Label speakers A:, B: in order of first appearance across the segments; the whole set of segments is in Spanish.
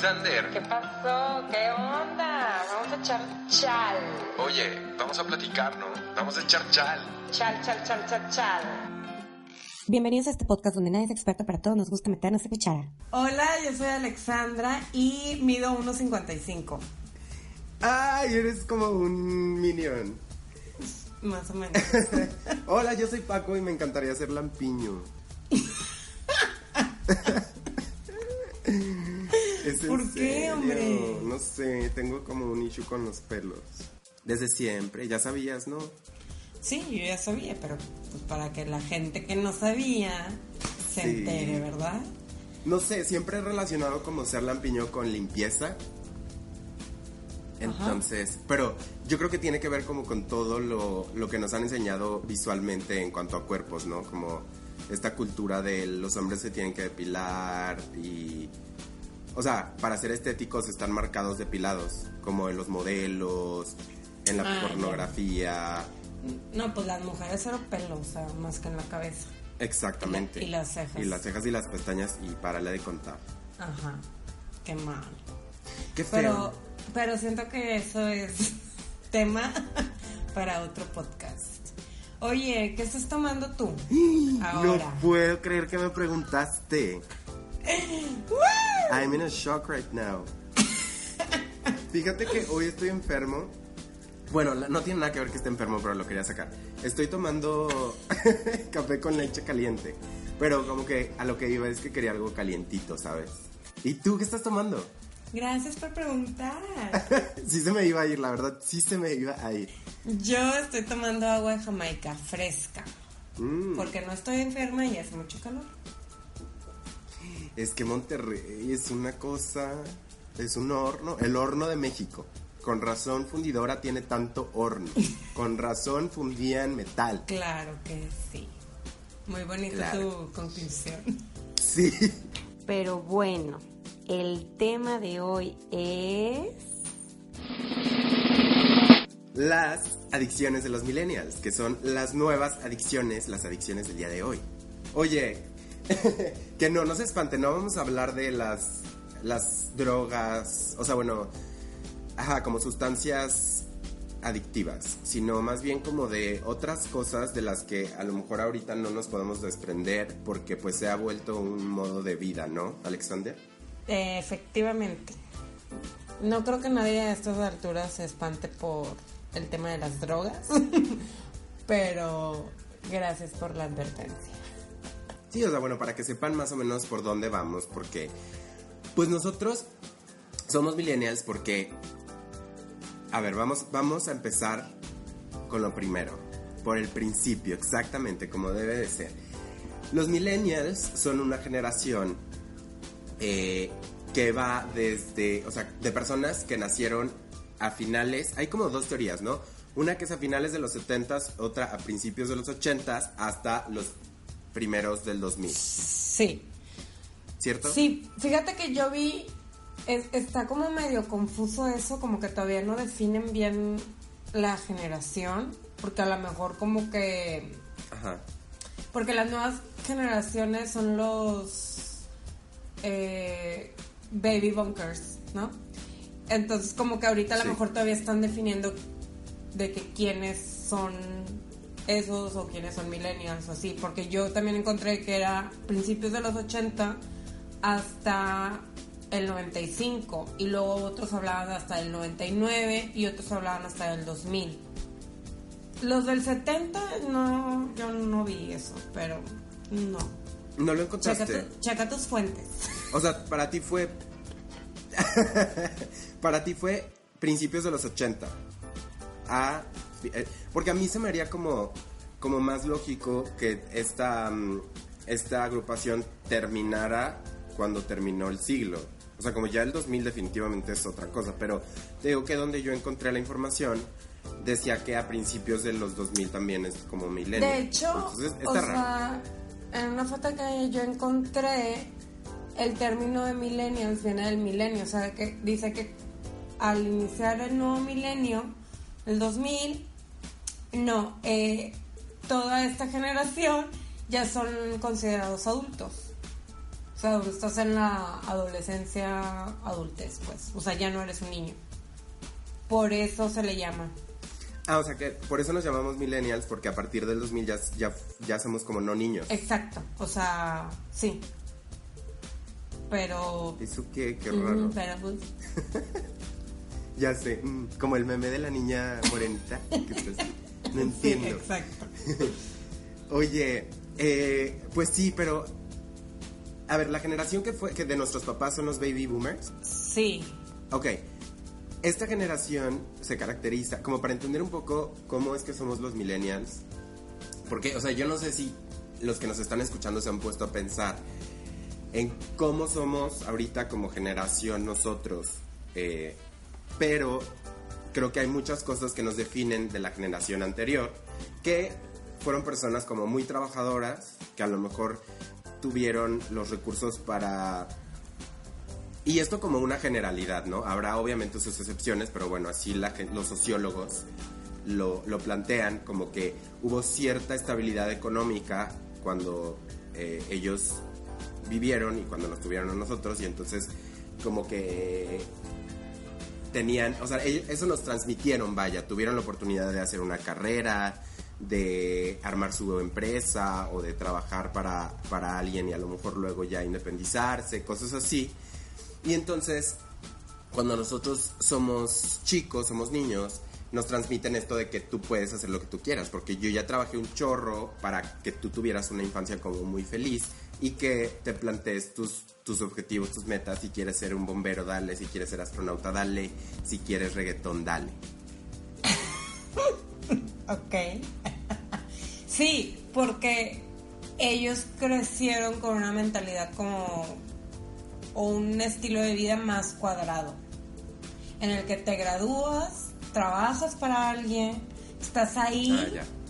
A: ¡Hey, Alexander!
B: ¿Qué pasó? ¿Qué onda? Vamos a echar chal.
A: Oye, vamos a platicar, ¿no? Vamos a echar chal.
B: Chal, chal, chal, chal, chal.
C: Bienvenidos a este podcast donde nadie es experto, pero a todos nos gusta meternos en cuchara.
D: Hola, yo soy Alexandra y mido 1.55.
E: Ay, eres como un minion.
D: Más o menos.
E: Hola, yo soy Paco y me encantaría ser lampiño. ¿Es en
D: ¿Por qué,
E: serio?
D: hombre?
E: No sé, tengo como un issue con los pelos. Desde siempre, ya sabías, ¿no?
D: Sí, yo ya sabía, pero pues para que la gente que no sabía se
E: Sí.
D: entere, ¿verdad?
E: No sé, siempre he relacionado como ser lampiño con limpieza. Entonces, pero yo creo que tiene que ver como con todo lo, lo que nos han enseñado visualmente en cuanto a cuerpos, ¿no? Como esta cultura de los hombres se tienen que depilar y... O sea, para ser estéticos están marcados depilados, como en los modelos, en la
D: Ah,
E: pornografía.
D: No, pues las mujeres cero pelo, o sea, más que en la cabeza.
E: Exactamente.
D: Y la- y las cejas.
E: Y las cejas y las pestañas y párale de contar.
D: Ajá, qué mal.
E: Qué feo.
D: Pero, pero siento que eso es tema para otro podcast. Oye, ¿qué estás tomando tú? Ahora.
E: No puedo creer que me preguntaste. I'm in a shock right now. Fíjate que hoy estoy enfermo. Bueno, no tiene nada que ver que esté enfermo, pero lo quería sacar. Estoy tomando café con leche caliente. Pero como que a lo que iba es que quería algo calientito, ¿sabes? ¿Y tú qué estás tomando?
D: Gracias por preguntar.
E: sí se me iba a ir, la verdad, sí se me iba a ir.
D: Yo estoy tomando agua de Jamaica fresca.
E: Mm,
D: Porque no estoy enferma y hace mucho calor.
E: Es que Monterrey es una cosa, es un horno, el horno de México. Con razón fundidora tiene tanto horno. Con razón fundían metal.
D: Claro que sí. Muy bonita
E: Claro.
D: tu conclusión.
E: Sí.
C: Pero bueno, el tema de hoy es...
E: Las adicciones de los millennials, que son las nuevas adicciones, las adicciones del día de hoy. Oye, que no, no se espanten, no vamos a hablar de las, las drogas, o sea, bueno, ajá, como sustancias adictivas, sino más bien como de otras cosas de las que a lo mejor ahorita no nos podemos desprender porque pues se ha vuelto un modo de vida, ¿no, Alexander?
D: Efectivamente. No creo que nadie a estas alturas se espante por el tema de las drogas. Pero gracias por la advertencia.
E: Sí, o sea, bueno, para que sepan más o menos por dónde vamos, porque pues nosotros somos millennials porque, a ver, vamos, vamos a empezar con lo primero, por el principio, exactamente como debe de ser. Los millennials son una generación eh, que va desde, o sea, de personas que nacieron a finales, hay como dos teorías, ¿no? Una que es a finales de los 70s, otra a principios de los 80s, hasta los primeros del 2000,
D: Sí.
E: ¿cierto?
D: Sí, fíjate que yo vi, es- está como medio confuso eso, como que todavía no definen bien la generación, porque a lo mejor como que,
E: Ajá.
D: porque las nuevas generaciones son los eh, baby bunkers, ¿no? Entonces como que ahorita a lo
E: Sí.
D: mejor todavía están definiendo de que quiénes son esos o quiénes son millennials o así, porque yo también encontré que era principios de los 80 hasta el 95 y luego otros hablaban hasta el 99 y otros hablaban hasta el 2000. Los del 70 no, yo no vi eso, pero no.
E: No lo
D: Checa,
E: encontraste.
D: tu- checa tus fuentes.
E: O sea, para ti fue. para ti fue principios de los 80. A, porque a mí se me haría como, como más lógico que esta mm, esta agrupación terminara cuando terminó el siglo. O sea, como ya el 2000 definitivamente es otra cosa, pero te digo que donde yo encontré la información decía que a principios de los 2000 también es como milenio.
D: De hecho,
E: Entonces,
D: o
E: está raro.
D: sea, en una foto que yo encontré, el término de millennials viene del milenio, o sea, que dice que al iniciar el nuevo milenio, el 2000, no, eh, toda esta generación ya son considerados adultos. O sea, estás en la adolescencia, adultez, pues. O sea, ya no eres un niño. Por eso se le llama.
E: Ah, o sea que por eso nos llamamos millennials, porque a partir del 2000 ya, ya, ya somos como no niños.
D: Exacto, o sea, sí. Pero.
E: ¿Eso qué? Qué raro.
D: pero pues,
E: Ya sé, mm, como el meme de la niña morenita. que. No entiendo.
D: exacto.
E: Oye, eh, pues sí, pero... A ver, la generación que fue que de nuestros papás son los baby boomers.
D: Sí.
E: Ok, esta generación se caracteriza, como para entender un poco cómo es que somos los millennials, porque, o sea, yo no sé si los que nos están escuchando se han puesto a pensar en cómo somos ahorita como generación nosotros, eh, pero creo que hay muchas cosas que nos definen de la generación anterior, que fueron personas como muy trabajadoras, que a lo mejor tuvieron los recursos para y esto como una generalidad, ¿no? Habrá obviamente sus excepciones, pero bueno, así los sociólogos lo, lo plantean como que hubo cierta estabilidad económica cuando eh, ellos vivieron y cuando nos tuvieron a nosotros y entonces como que tenían, o sea, ellos- eso nos transmitieron, vaya, tuvieron la oportunidad de hacer una carrera, de armar su empresa o de trabajar para, para alguien y a lo mejor luego ya independizarse, cosas así. Y entonces, cuando nosotros somos chicos, somos niños, nos transmiten esto de que tú puedes hacer lo que tú quieras, porque yo ya trabajé un chorro para que tú tuvieras una infancia como muy feliz y que te plantees tus, tus objetivos, tus metas, si quieres ser un bombero, dale, si quieres ser astronauta, dale, si quieres reggaetón, dale.
D: Ok. sí, porque ellos crecieron con una mentalidad como. o un estilo de vida más cuadrado. En el que te gradúas, trabajas para alguien, estás ahí,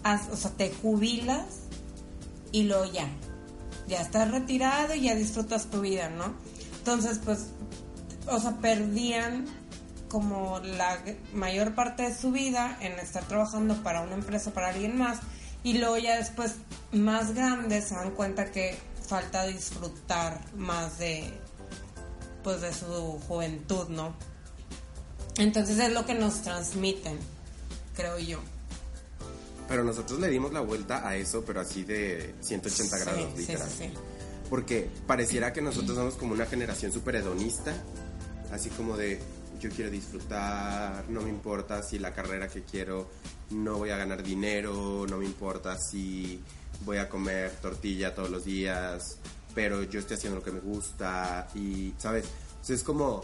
E: Ah,
D: haz- o sea, te jubilas y luego ya. Ya estás retirado y ya disfrutas tu vida, ¿no? Entonces, pues, o sea, perdían como la mayor parte de su vida en estar trabajando para una empresa, para alguien más, y luego ya después, más grandes, se dan cuenta que falta disfrutar más de, pues, de su juventud, ¿no? Entonces es lo que nos transmiten, creo yo.
E: Pero nosotros le dimos la vuelta a eso, pero así de 180
D: Sí,
E: grados,
D: sí,
E: literal.
D: sí, sí.
E: Porque pareciera que nosotros somos como una generación súper hedonista, así como de yo quiero disfrutar, no me importa si la carrera que quiero no voy a ganar dinero, no me importa si voy a comer tortilla todos los días, pero yo estoy haciendo lo que me gusta y, ¿sabes? Entonces es como,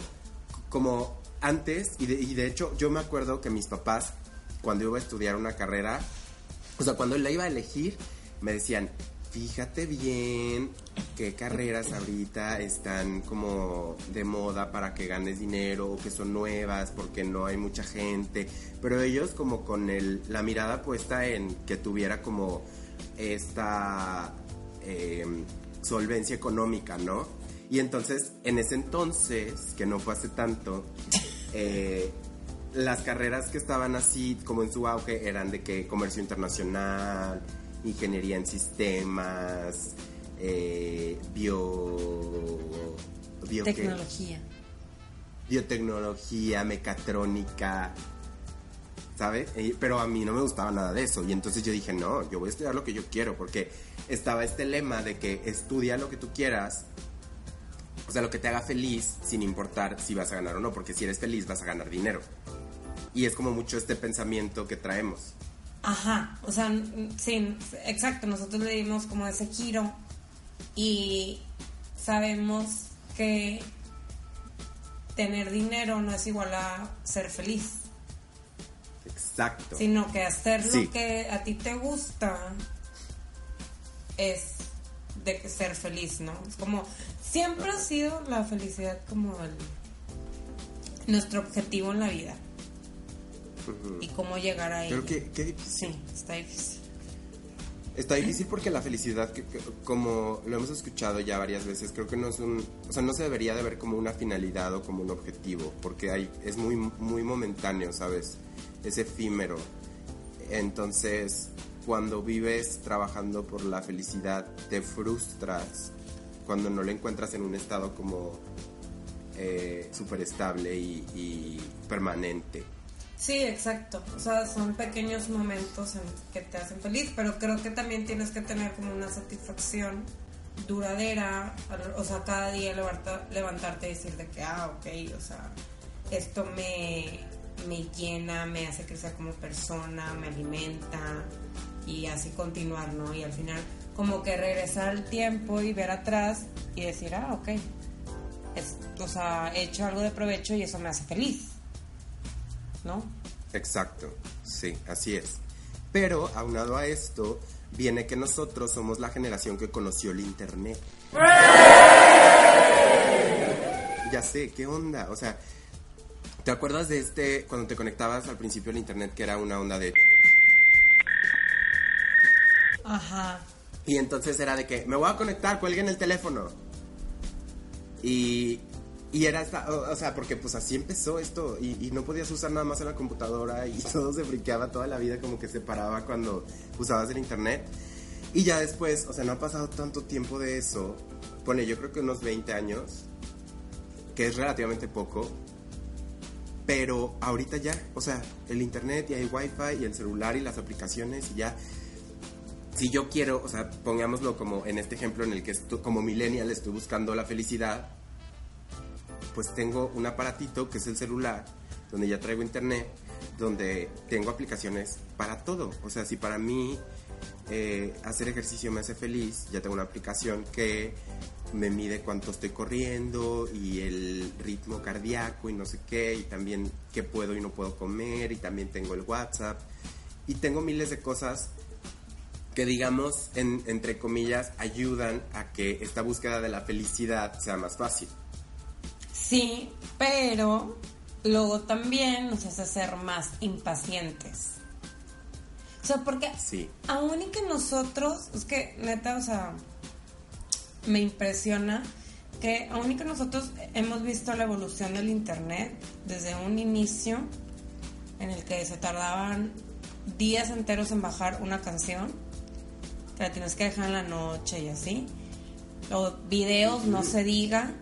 E: como antes, y de, y de hecho yo me acuerdo que mis papás, cuando iba a estudiar una carrera, o sea, cuando la iba a elegir, me decían, fíjate bien qué carreras ahorita están como de moda para que ganes dinero o que son nuevas porque no hay mucha gente. Pero ellos como con el, la mirada puesta en que tuviera como esta eh, solvencia económica, ¿no? Y entonces, en ese entonces, que no fue hace tanto, eh, las carreras que estaban así como en su auge eran de que comercio internacional, ingeniería en sistemas, eh, bio, bio ¿qué?
D: Tecnología.
E: biotecnología, mecatrónica, ¿sabes? Eh, Pero a mí no me gustaba nada de eso. Y entonces yo dije, no, yo voy a estudiar lo que yo quiero, porque estaba este lema de que estudia lo que tú quieras, o sea, lo que te haga feliz, sin importar si vas a ganar o no, porque si eres feliz vas a ganar dinero. Y es como mucho este pensamiento que traemos.
D: Ajá, o sea, sí, exacto, nosotros le dimos como ese giro y sabemos que tener dinero no es igual a ser feliz,
E: Exacto.
D: sino que hacer
E: Sí.
D: lo que a ti te gusta es de que ser feliz, ¿no? Es como, siempre ha sido la felicidad como el, nuestro objetivo en la vida. Y cómo llegar ahí.
E: Pero qué, qué difícil.
D: Sí, está difícil.
E: Está difícil porque la felicidad, que- que- como lo hemos escuchado ya varias veces, creo que no es un, o sea, no se debería de ver como una finalidad o como un objetivo, porque hay, es muy, muy momentáneo, ¿sabes? Es efímero. Entonces, cuando vives trabajando por la felicidad, te frustras cuando no la encuentras en un estado como eh, súper estable y, y permanente.
D: Sí, exacto. O sea, son pequeños momentos en que te hacen feliz, pero creo que también tienes que tener como una satisfacción duradera, o sea, cada día levantarte y decir de que, ah, ok, o sea, esto me, me llena, me hace crecer como persona, me alimenta y así continuar, ¿no? Y al final como que regresar al tiempo y ver atrás y decir, ah, ok, es, o sea, he hecho algo de provecho y eso me hace feliz, ¿no?
E: Exacto, sí, así es. Pero aunado a esto, viene que nosotros somos la generación que conoció el Internet. Ya sé, ¿qué onda? O sea, ¿te acuerdas de este, cuando te conectabas al principio al Internet, que era una onda de...
D: Ajá.
E: Y entonces era de que, me voy a conectar, cuelguen el teléfono. Y, y era esta, o, o sea, porque pues así empezó esto y, y no podías usar nada más en la computadora y todo se friqueaba toda la vida como que se paraba cuando usabas el internet. Y ya después, o sea, no ha pasado tanto tiempo de eso, pone yo creo que unos 20 años, que es relativamente poco, pero ahorita ya, o sea, el internet y hay wifi y el celular y las aplicaciones y ya. Si yo quiero, o sea, pongámoslo como en este ejemplo en el que esto- como millennial estoy buscando la felicidad, pues tengo un aparatito que es el celular, donde ya traigo internet, donde tengo aplicaciones para todo. O sea, si para mí eh, hacer ejercicio me hace feliz, ya tengo una aplicación que me mide cuánto estoy corriendo y el ritmo cardíaco y no sé qué, y también qué puedo y no puedo comer, y también tengo el WhatsApp, y tengo miles de cosas que digamos, en- entre comillas, ayudan a que esta búsqueda de la felicidad sea más fácil.
D: Sí, pero luego también nos hace ser más impacientes. O sea, porque
E: Sí.
D: aún y que nosotros, es que neta, o sea, me impresiona que aún y que nosotros hemos visto la evolución del Internet desde un inicio en el que se tardaban días enteros en bajar una canción, que la tienes que dejar en la noche y así. Luego videos, no se diga.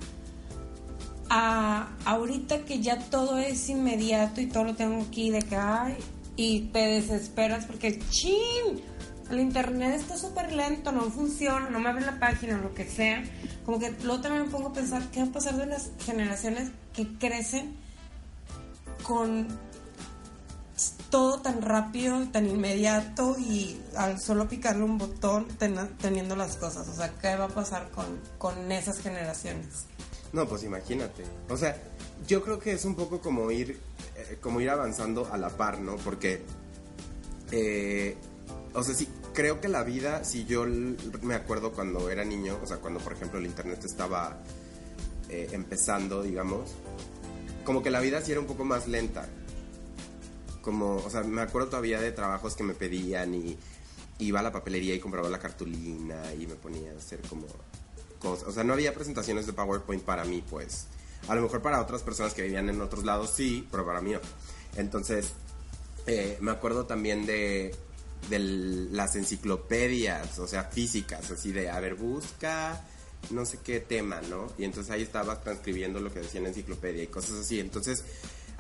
D: A ahorita que ya todo es inmediato y todo lo tengo aquí de que hay y te desesperas porque chin, el internet está súper lento, no funciona, no me abre la página, lo que sea. Como que luego también me pongo a pensar qué va a pasar de las generaciones que crecen con todo tan rápido, tan inmediato y al solo picarle un botón ten- teniendo las cosas. O sea, ¿qué va a pasar con, con esas generaciones?
E: No, pues imagínate. O sea, yo creo que es un poco como ir, eh, como ir avanzando a la par, ¿no? Porque, eh, o sea, sí, creo que la vida, si yo me acuerdo cuando era niño, o sea, cuando por ejemplo el internet estaba eh, empezando, digamos, como que la vida sí era un poco más lenta. Como, o sea, me acuerdo todavía de trabajos que me pedían y iba a la papelería y compraba la cartulina y me ponía a hacer como cosas. O sea, no había presentaciones de PowerPoint para mí, pues. A lo mejor para otras personas que vivían en otros lados sí, pero para mí no. Entonces, eh, me acuerdo también de, de las enciclopedias, o sea, físicas, así de, a ver, busca no sé qué tema, ¿no? Y entonces ahí estaba transcribiendo lo que decía en la enciclopedia y cosas así. Entonces,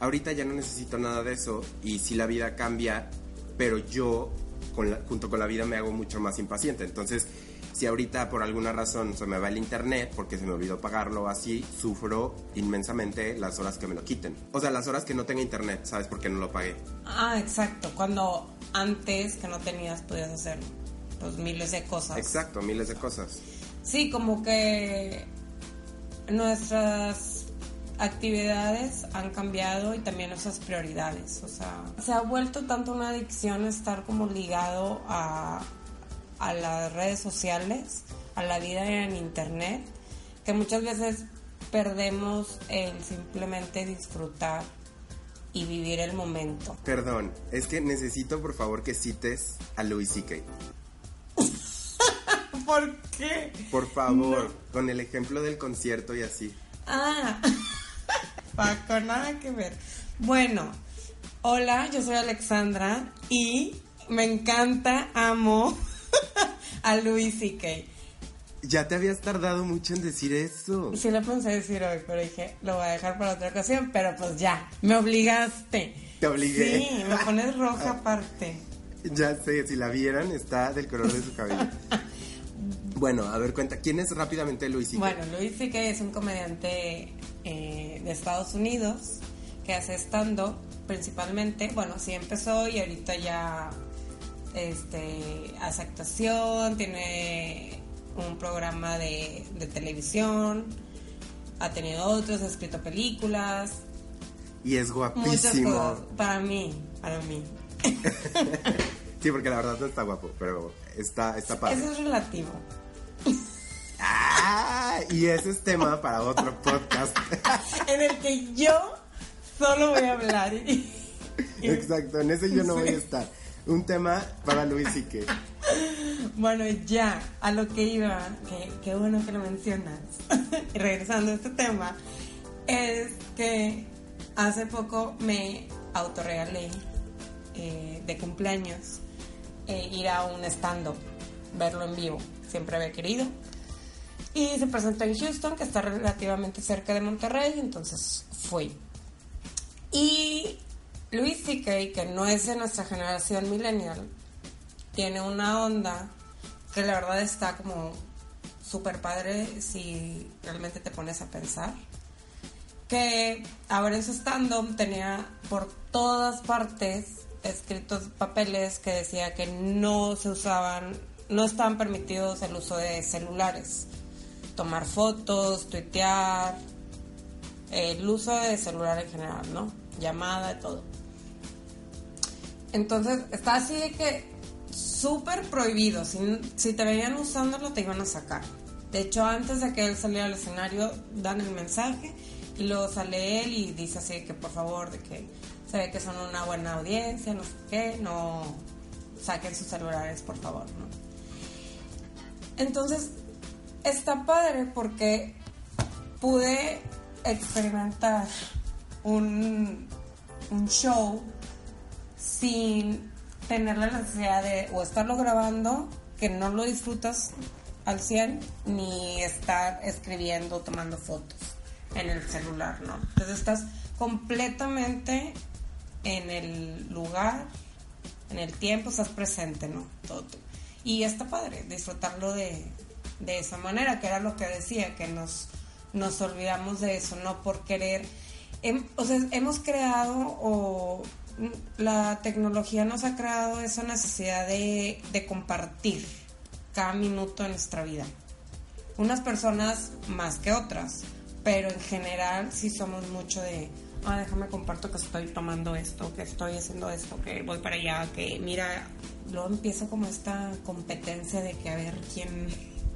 E: ahorita ya no necesito nada de eso y si la vida cambia, pero yo con la- junto con la vida me hago mucho más impaciente. Entonces, si ahorita por alguna razón se me va el internet porque se me olvidó pagarlo así, sufro inmensamente las horas que me lo quiten. O sea, las horas que no tenga internet, ¿sabes? Porque no lo pagué.
D: Ah, exacto. Cuando antes que no tenías podías hacer pues miles de cosas.
E: Exacto, miles de cosas.
D: Sí, como que nuestras actividades han cambiado y también nuestras prioridades. O sea, se ha vuelto tanto una adicción estar como ligado a, a las redes sociales a la vida en internet que muchas veces perdemos el simplemente disfrutar y vivir el momento.
E: Perdón, es que necesito por favor que cites a Louis C.K.
D: ¿Por qué?
E: Por favor, con el ejemplo del concierto y así.
D: Ah, Paco, nada que ver. Bueno, hola, yo soy Alexandra y me encanta, amo a Louis C.K.
E: Ya te habías tardado mucho en decir eso.
D: Sí lo pensé decir hoy, pero dije, lo voy a dejar para otra ocasión, pero pues ya, me obligaste.
E: Te obligué.
D: Sí, me pones roja aparte.
E: Ya sé, si la vieran, está del color de su cabello. bueno, a ver, cuenta, ¿quién es rápidamente Louis C.K.?
D: Bueno, Louis C.K. es un comediante eh, de Estados Unidos que hace stand-up principalmente. Bueno, sí empezó y ahorita ya este, hace actuación, tiene un programa de, de televisión, ha tenido otros, ha escrito películas,
E: y es
D: muchas
E: guapísimo.
D: cosas. Para mí, para mí.
E: Sí, porque la verdad no está guapo, pero está, está padre.
D: Eso es relativo.
E: Ah, y ese es tema para otro podcast.
D: en el que yo solo voy a hablar.
E: Exacto, en ese yo no voy a estar. Un tema para Luis Ike.
D: Bueno, ya, a lo que iba, que qué bueno que lo mencionas, y regresando a este tema, es que hace poco me autorregalé eh, de cumpleaños eh, ir a un stand-up, verlo en vivo, siempre había querido. Y se presentó en Houston, que está relativamente cerca de Monterrey, entonces fui. Y Luis C.K., que no es de nuestra generación millennial, tiene una onda que la verdad está como súper padre si realmente te pones a pensar. Que ahora en su stand-up tenía por todas partes escritos papeles que decía que no se usaban, no estaban permitidos el uso de celulares. Tomar fotos, tuitear, el uso de celular en general, ¿no? Llamada, todo. Entonces está así de que súper prohibido. Si, si te veían usándolo, te iban a sacar. De hecho, antes de que él saliera al escenario, dan el mensaje y luego sale él y dice así que por favor, de que se ve que son una buena audiencia, no sé qué, no saquen sus celulares, por favor. Entonces, está padre porque pude experimentar un, un show sin tener la necesidad de o estarlo grabando, que no lo disfrutas al 100, ni estar escribiendo, tomando fotos en el celular, ¿no? Entonces estás completamente en el lugar, en el tiempo, estás presente, ¿no? Todo. Y está padre disfrutarlo de, de esa manera, que era lo que decía, que nos, nos olvidamos de eso, no por querer. Hem- o sea, hemos creado o la tecnología nos ha creado esa necesidad de, de compartir cada minuto de nuestra vida. Unas personas más que otras, pero en general sí somos mucho de, ah, déjame comparto que estoy tomando esto, que estoy haciendo esto, que voy para allá, que mira, luego empieza como esta competencia de que a ver quién,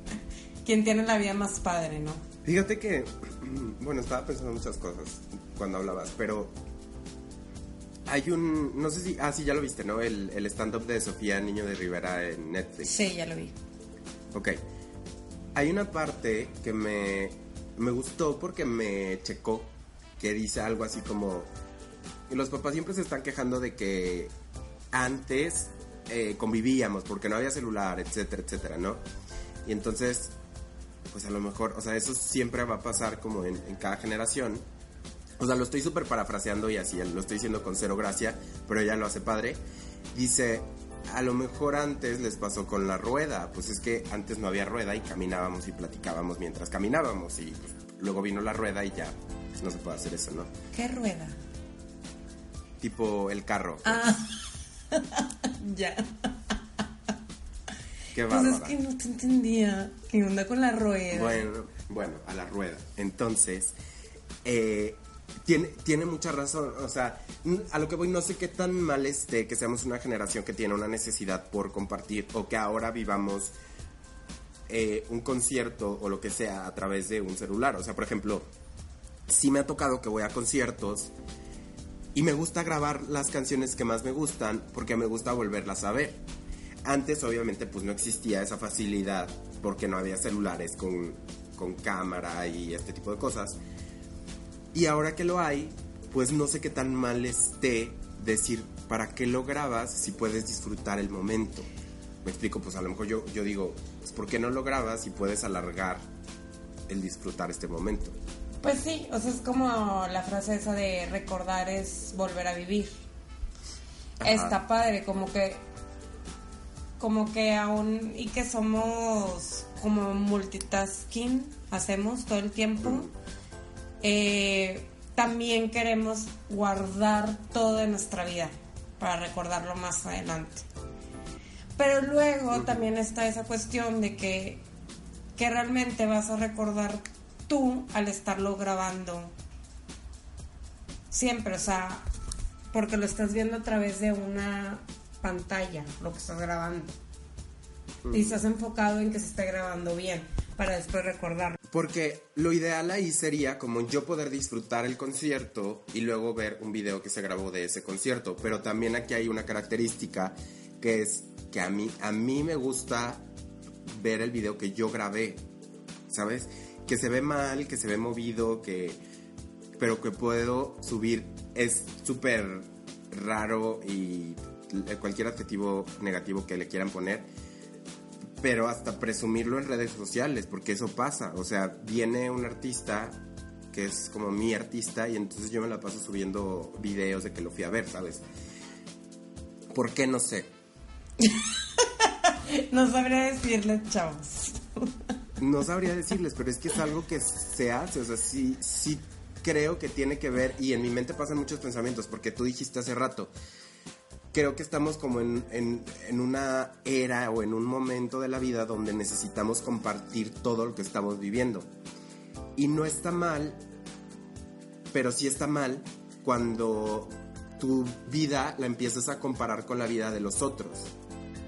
D: quién tiene la vida más padre, ¿no?
E: Fíjate que, bueno, estaba pensando muchas cosas cuando hablabas, pero hay un, no sé si, ah, sí, ya lo viste, ¿no? El, el stand-up de Sofía Niño de Rivera en Netflix.
D: Sí, ya lo vi.
E: Ok. Hay una parte que me, me gustó porque me checó, que dice algo así como, los papás siempre se están quejando de que antes eh, convivíamos porque no había celular, etcétera, etcétera, ¿no? Y entonces, pues a lo mejor, o sea, eso siempre va a pasar como en, en cada generación. O sea, lo estoy súper parafraseando y así, lo estoy diciendo con cero gracia, pero ella lo hace padre. Dice, a lo mejor antes les pasó con la rueda, pues es que antes no había rueda y caminábamos y platicábamos mientras caminábamos y pues, luego vino la rueda y ya pues, no se puede hacer eso, ¿no?
D: ¿Qué rueda?
E: Tipo el carro.
D: Ah, ya.
E: Qué
D: Pues es que no te entendía. ¿Qué onda con la rueda?
E: Bueno, bueno, a la rueda. Entonces, eh, tiene, mucha razón. O sea, a lo que voy, no sé qué tan mal esté que seamos una generación que tiene una necesidad por compartir o que ahora vivamos eh, un concierto o lo que sea a través de un celular. O sea, por ejemplo, sí me ha tocado que voy a conciertos y me gusta grabar las canciones que más me gustan porque me gusta volverlas a ver. Antes obviamente pues no existía esa facilidad porque no había celulares con, con cámara y este tipo de cosas. Y ahora que lo hay, pues no sé qué tan mal esté decir para qué lo grabas si puedes disfrutar el momento. Me explico, pues a lo mejor yo, yo digo, pues ¿por qué no lo grabas si puedes alargar el disfrutar este momento?
D: Pues sí, o sea, es como la frase esa de recordar es volver a vivir.
E: Ajá.
D: Está padre, como que como que aún y que somos como multitasking, hacemos todo el tiempo. Eh, también queremos guardar todo en nuestra vida para recordarlo más adelante. Pero luego también está esa cuestión de que, que realmente vas a recordar tú al estarlo grabando siempre, o sea, porque lo estás viendo a través de una pantalla, lo que estás grabando. Y estás enfocado en que se esté grabando bien, para después recordarlo.
E: Porque lo ideal ahí sería como yo poder disfrutar el concierto y luego ver un video que se grabó de ese concierto. Pero también aquí hay una característica que es que a mí, a mí me gusta ver el video que yo grabé, ¿sabes? Que se ve mal, que se ve movido, que pero que puedo subir. Es súper raro y cualquier adjetivo negativo que le quieran poner pero hasta presumirlo en redes sociales, porque eso pasa. O sea, viene un artista que es como mi artista y entonces yo me la paso subiendo videos de que lo fui a ver, ¿sabes? ¿Por qué? No sé.
D: No sabría decirles, chavos.
E: No sabría decirles, pero es que es algo que se hace, o sea, sí, sí creo que tiene que ver y en mi mente pasan muchos pensamientos, porque tú dijiste hace rato, creo que estamos como en, en, una era o en un momento de la vida donde necesitamos compartir todo lo que estamos viviendo. Y no está mal, pero sí está mal cuando tu vida la empiezas a comparar con la vida de los otros.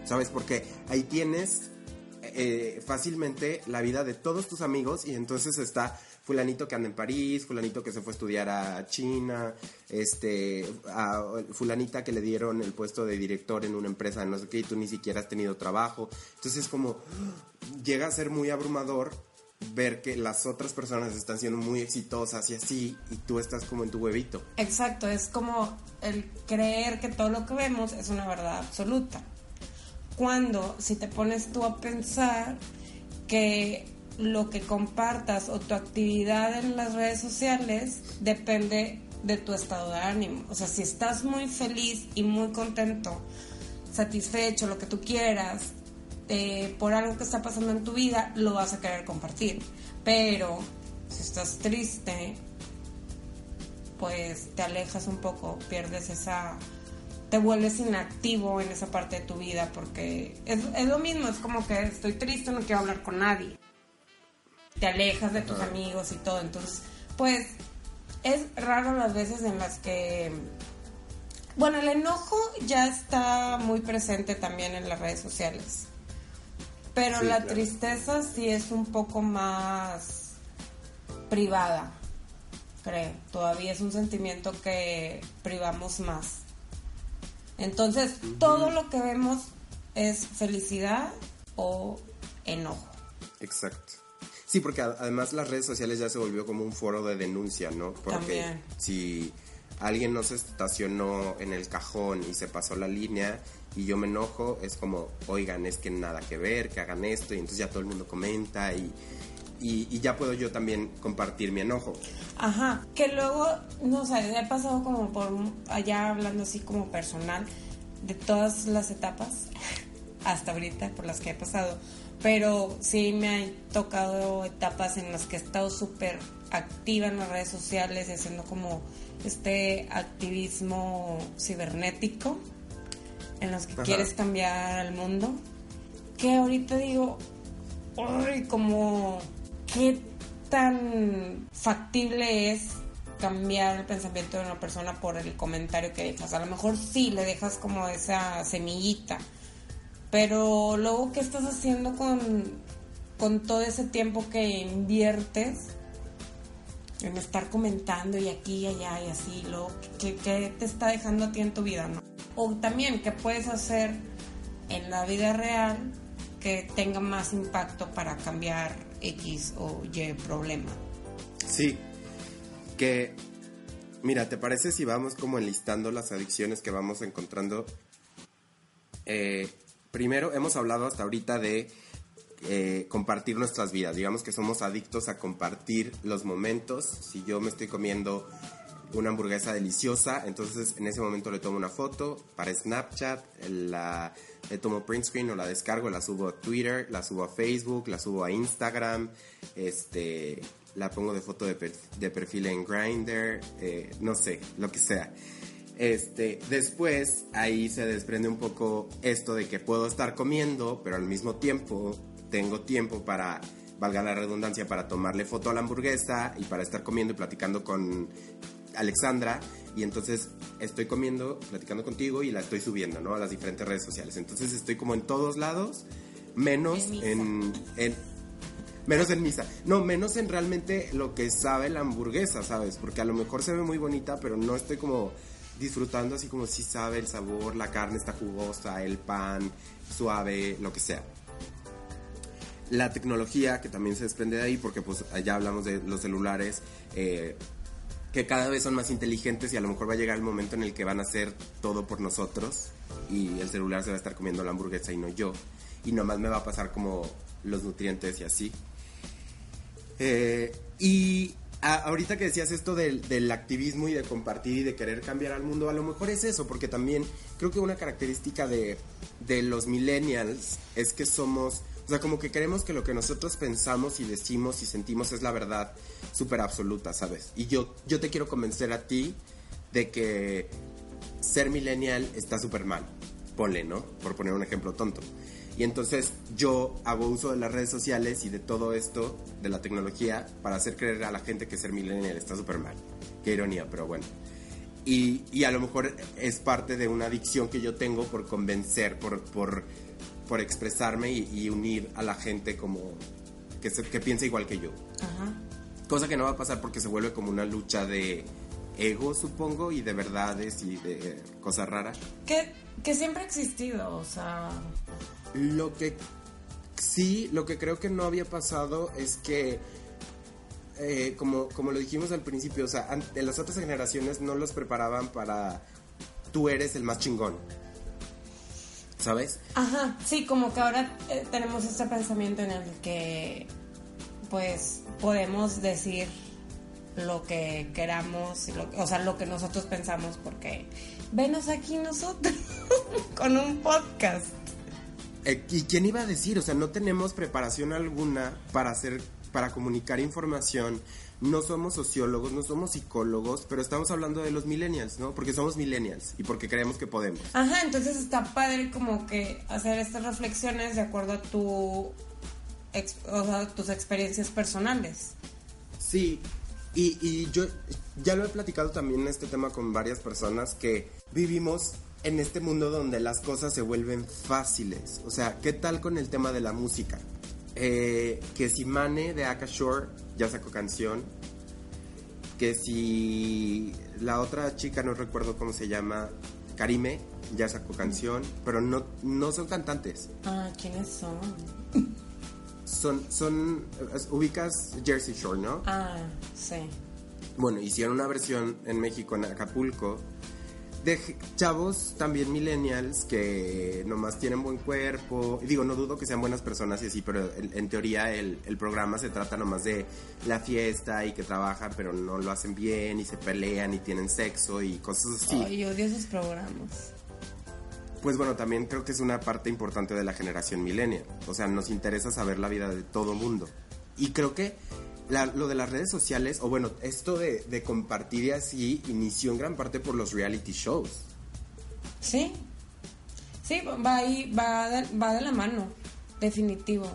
E: ¿Sabes? Porque ahí tienes eh, fácilmente la vida de todos tus amigos y entonces está fulanito que anda en París, fulanito que se fue a estudiar a China, este, a fulanita que le dieron el puesto de director en una empresa, no sé qué, y tú ni siquiera has tenido trabajo. Entonces como llega a ser muy abrumador ver que las otras personas están siendo muy exitosas y así, y tú estás como en tu huevito.
D: Exacto, es como el creer que todo lo que vemos es una verdad absoluta. Cuando si te pones tú a pensar que lo que compartas o tu actividad en las redes sociales depende de tu estado de ánimo. O sea, si estás muy feliz y muy contento, satisfecho, lo que tú quieras, eh, por algo que está pasando en tu vida, lo vas a querer compartir. Pero si estás triste, pues te alejas un poco, pierdes esa... te vuelves inactivo en esa parte de tu vida porque es, es lo mismo, es como que estoy triste, no quiero hablar con nadie te alejas de tus amigos y todo. Entonces, pues es raro las veces en las que... Bueno, el enojo ya está muy presente también en las redes sociales. Pero sí, la claro. tristeza sí es un poco más privada, creo. Todavía es un sentimiento que privamos más. Entonces, uh -huh. todo lo que vemos es felicidad o enojo.
E: Exacto. Sí, porque además las redes sociales ya se volvió como un foro de denuncia, ¿no? Porque
D: También.
E: si alguien no se estacionó en el cajón y se pasó la línea y yo me enojo, es como, oigan, es que nada que ver, que hagan esto, y entonces ya todo el mundo comenta y, y, y ya puedo yo también compartir mi enojo.
D: Ajá, que luego, no sé, he pasado como por allá hablando así como personal de todas las etapas hasta ahorita por las que he pasado pero sí me han tocado etapas en las que he estado súper activa en las redes sociales y haciendo como este activismo cibernético en los que Ajá. quieres cambiar al mundo que ahorita digo ay como qué tan factible es cambiar el pensamiento de una persona por el comentario que dejas a lo mejor sí le dejas como esa semillita pero luego, ¿qué estás haciendo con con todo ese tiempo que inviertes en estar comentando y aquí y allá y así, lo que, que te está dejando a ti en tu vida, ¿no? O también qué puedes hacer en la vida real que tenga más impacto para cambiar X o Y problema.
E: Sí, que, mira, ¿te parece si vamos como enlistando las adicciones que vamos encontrando? Eh, primero, hemos hablado hasta ahorita de eh, compartir nuestras vidas. Digamos que somos adictos a compartir los momentos. Si yo me estoy comiendo una hamburguesa deliciosa, entonces en ese momento le tomo una foto para Snapchat, la, le tomo print screen o la descargo, la subo a Twitter, la subo a Facebook, la subo a Instagram, este, la pongo de foto de, per- de perfil en Grindr, eh, no sé, lo que sea. Este, después ahí se desprende un poco esto de que puedo estar comiendo, pero al mismo tiempo tengo tiempo para, valga la redundancia, para tomarle foto a la hamburguesa y para estar comiendo y platicando con Alexandra. Y entonces estoy comiendo, platicando contigo y la estoy subiendo, ¿no? A las diferentes redes sociales. Entonces estoy como en todos lados, menos
D: En
E: en Menos en misa. No, menos en realmente lo que sabe la hamburguesa, ¿sabes? Porque a lo mejor se ve muy bonita, pero no estoy como disfrutando así como si sabe el sabor, la carne está jugosa, el pan suave, lo que sea. La tecnología que también se desprende de ahí, porque pues ya hablamos de los celulares, eh, que cada vez son más inteligentes y a lo mejor va a llegar el momento en el que van a hacer todo por nosotros y el celular se va a estar comiendo la hamburguesa y no yo. Y nomás me va a pasar como los nutrientes y así. Eh, y a- ahorita que decías esto del, del activismo y de compartir y de querer cambiar al mundo, a lo mejor es eso, porque también creo que una característica de, de los millennials es que somos, o sea, como que creemos que lo que nosotros pensamos y decimos y sentimos es la verdad súper absoluta, ¿sabes? Y yo, yo te quiero convencer a ti de que ser millennial está súper mal. Ponle, ¿no? Por poner un ejemplo tonto. Y entonces yo hago uso de las redes sociales y de todo esto, de la tecnología, para hacer creer a la gente que ser millennial está súper mal. Qué ironía, pero bueno. Y, y a lo mejor es parte de una adicción que yo tengo por convencer, por, por, por expresarme y, y unir a la gente como que, se- que piensa igual que yo.
D: Ajá.
E: Cosa que no va a pasar porque se vuelve como una lucha de ego, supongo, y de verdades y de cosas raras.
D: Que, que siempre ha existido, o sea,
E: Lo que sí, lo que creo que no había pasado es que, eh, como, como lo dijimos al principio, o sea, en las otras generaciones no los preparaban para tú eres el más chingón. ¿Sabes?
D: Ajá, sí, como que ahora eh, tenemos este pensamiento en el que pues podemos decir lo que queramos, o sea, lo que nosotros pensamos, porque venos aquí nosotros con un podcast.
E: Eh, ¿Y quién iba a decir? O sea, no tenemos preparación alguna para hacer, para comunicar información. No somos sociólogos, no somos psicólogos, pero estamos hablando de los millennials, ¿no? Porque somos millennials y porque creemos que podemos.
D: Ajá, entonces está padre como que hacer estas reflexiones de acuerdo a tu ex- o sea, tus experiencias personales.
E: Sí, y, y yo ya lo he platicado también en este tema con varias personas que vivimos en este mundo donde las cosas se vuelven fáciles. O sea, ¿qué tal con el tema de la música? Eh, que si Mane de Aka Shore ya sacó canción. Que si la otra chica, no recuerdo cómo se llama, Karime, ya sacó canción. Pero no, no son cantantes.
D: Ah, ¿quiénes son?
E: Son, son, ubicas Jersey Shore, ¿no?
D: Ah, sí.
E: Bueno, hicieron una versión en México, en Acapulco, de chavos también millennials que nomás tienen buen cuerpo. Y Digo, no dudo que sean buenas personas y así, pero en, en teoría el, el programa se trata nomás de la fiesta y que trabajan, pero no lo hacen bien y se pelean y tienen sexo y cosas así.
D: Ay, odio esos programas.
E: Pues bueno, también creo que es una parte importante de la generación millennial. O sea, nos interesa saber la vida de todo mundo. Y creo que la- lo de las redes sociales, o bueno, esto de, de compartir y así, inició en gran parte por los reality shows.
D: Sí. Sí, va ahí, va de, va de la mano, definitivo.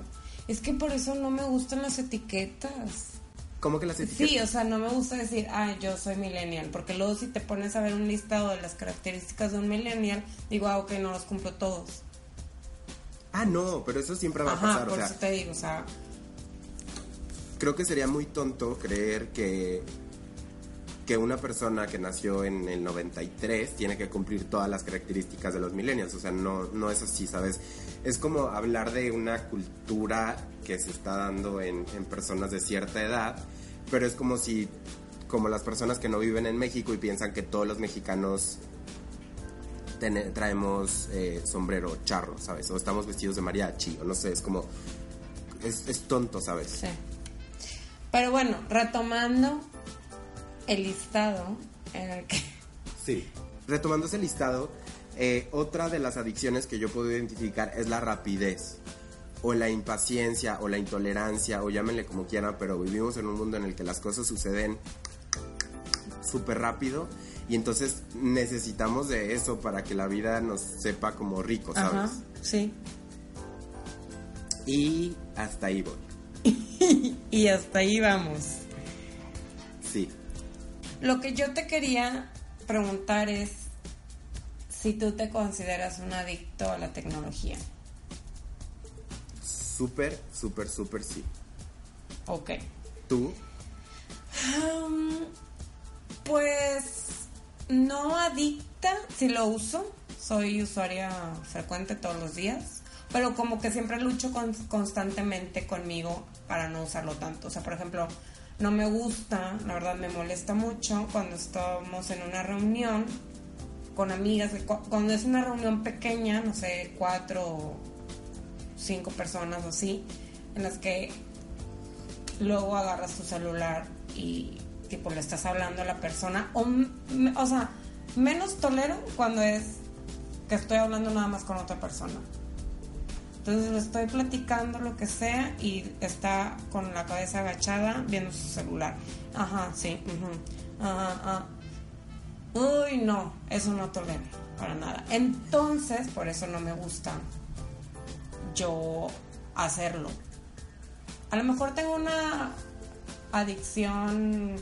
D: Es que por eso no me gustan las etiquetas.
E: ¿Cómo que las etiquetas?
D: Sí, o sea, no me gusta decir, ah, yo soy millennial, porque luego si te pones a ver un listado de las características de un millennial, digo, ah, ok, no los cumplo todos.
E: Ah, no, pero eso siempre va a pasar.
D: por
E: O
D: eso
E: sea,
D: te digo, o sea,
E: creo que sería muy tonto creer que que una persona que nació en el 93 tiene que cumplir todas las características de los millennials. O sea, no, no es así, ¿sabes? Es como hablar de una cultura que se está dando en, en personas de cierta edad, pero es como si, como las personas que no viven en México y piensan que todos los mexicanos traemos eh, sombrero charro, ¿sabes? O estamos vestidos de mariachi, o no sé, es como... Es, es tonto, ¿sabes?
D: Sí. Pero bueno, retomando el listado en el que...
E: Sí. Retomando ese listado, eh, otra de las adicciones que yo puedo identificar es la rapidez, o la impaciencia, o la intolerancia, o llámenle como quieran, pero vivimos en un mundo en el que las cosas suceden súper rápido y entonces necesitamos de eso para que la vida nos sepa como rico, ¿sabes?
D: Ajá, sí.
E: Y hasta ahí voy.
D: Y hasta ahí vamos.
E: Sí.
D: Lo que yo te quería preguntar es si tú te consideras un adicto a la tecnología.
E: Súper, súper, súper sí.
D: Ok.
E: ¿Tú?
D: Um, pues no adicta, si lo uso. Soy usuaria frecuente todos los días. Pero como que siempre lucho con- constantemente conmigo para no usarlo tanto. O sea, por ejemplo, no me gusta, la verdad me molesta mucho cuando estamos en una reunión con amigas, cuando es una reunión pequeña, no sé, cuatro o cinco personas o así, en las que luego agarras tu celular y tipo le estás hablando a la persona o, o sea menos tolero cuando es que estoy hablando nada más con otra persona entonces le estoy platicando lo que sea y está con la cabeza agachada viendo su celular ajá sí ujú, ajá, ah. uy no eso no tolero para nada entonces por eso no me gusta yo hacerlo a lo mejor tengo una adicción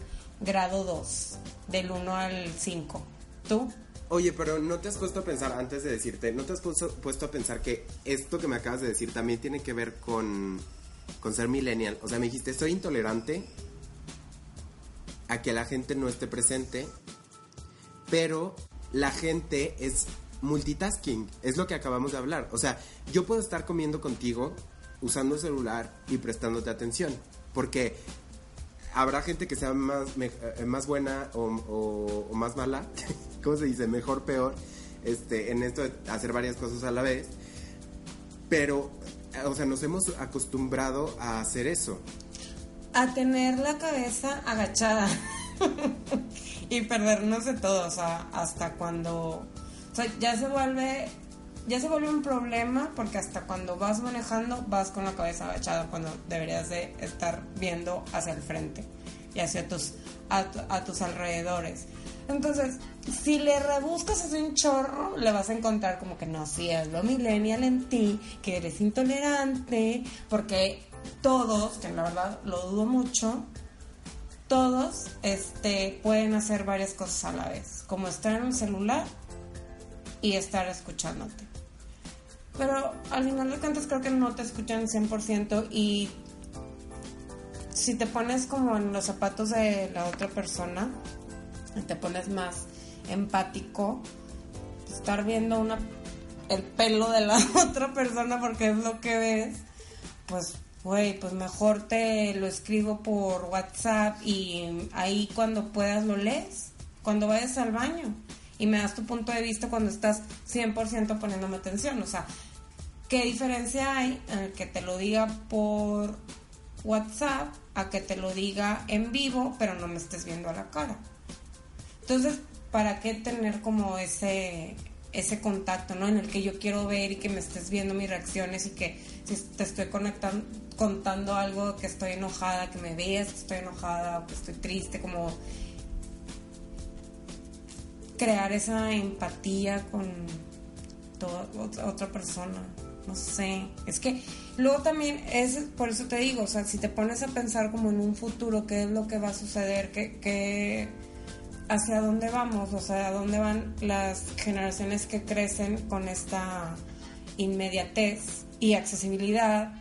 D: grado 2, del 1 al 5. ¿Tú?
E: Oye, pero no te has puesto a pensar, antes de decirte, no te has puesto, a pensar que esto que me acabas de decir también tiene que ver con, con ser millennial. O sea, me dijiste, soy intolerante a que la gente no esté presente, pero la gente es multitasking, es lo que acabamos de hablar. O sea, yo puedo estar comiendo contigo, usando el celular y prestándote atención, porque habrá gente que sea más, eh, más buena o, o- o más mala, ¿cómo se dice? Mejor, peor, este, en esto de hacer varias cosas a la vez. Pero, eh, o sea, nos hemos acostumbrado a hacer eso.
D: A tener la cabeza agachada y perdernos de todo, o sea, hasta cuando... O sea, ya se vuelve... Ya se vuelve un problema porque hasta cuando vas manejando vas con la cabeza agachada cuando deberías de estar viendo hacia el frente y hacia tus a, tu- a tus alrededores. Entonces, si le rebuscas así un chorro, le vas a encontrar como que no, sí, es lo millennial en ti, que eres intolerante, porque todos, que la verdad lo dudo mucho, todos este, pueden hacer varias cosas a la vez, como estar en un celular y estar escuchándote. Pero al final de cuentas creo que no te escuchan 100% y si te pones como en los zapatos de la otra persona, te pones más empático, estar viendo una el pelo de la otra persona porque es lo que ves, pues güey, pues mejor te lo escribo por WhatsApp y ahí cuando puedas lo lees, cuando vayas al baño y me das tu punto de vista cuando estás 100% poniéndome atención, o sea, ¿qué diferencia hay en el que te lo diga por WhatsApp a que te lo diga en vivo, pero no me estés viendo a la cara? Entonces, ¿para qué tener como ese ese contacto, ¿no? En el que yo quiero ver y que me estés viendo mis reacciones y que si te estoy conectando, contando algo que estoy enojada, que me veas que estoy enojada o que estoy triste, como crear esa empatía con toda otra, persona. No sé, es que luego también es por eso te digo, o sea, si te pones a pensar como en un futuro, qué es lo que va a suceder, qué, qué hacia dónde vamos, o sea, a dónde van las generaciones que crecen con esta inmediatez y accesibilidad,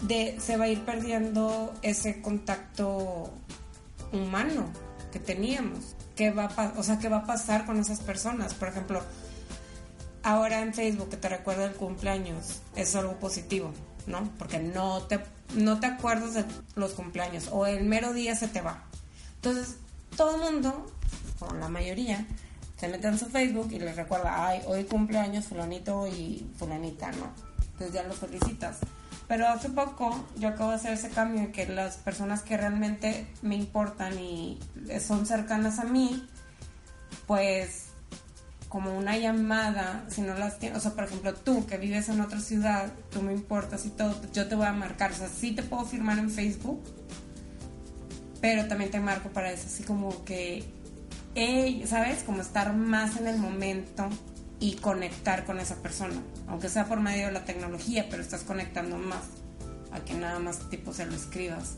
D: de, se va a ir perdiendo ese contacto humano que teníamos. ¿Qué va, a, o sea, ¿qué va a pasar con esas personas? Por ejemplo, ahora en Facebook que te recuerda el cumpleaños es algo positivo, ¿no? Porque no te, no te acuerdas de los cumpleaños o el mero día se te va. Entonces, todo el mundo, o la mayoría, se mete en su Facebook y les recuerda, ay, hoy cumpleaños fulanito y fulanita, ¿no? Entonces ya los felicitas. Pero hace poco yo acabo de hacer ese cambio en que las personas que realmente me importan y son cercanas a mí, pues como una llamada, si no las tienes, o sea, por ejemplo, tú que vives en otra ciudad, tú me importas y todo, yo te voy a marcar, o sea, sí te puedo firmar en Facebook, pero también te marco para eso, así como que, hey, ¿sabes? Como estar más en el momento y conectar con esa persona, aunque sea por medio de la tecnología, pero estás conectando más a que nada más tipo se lo escribas.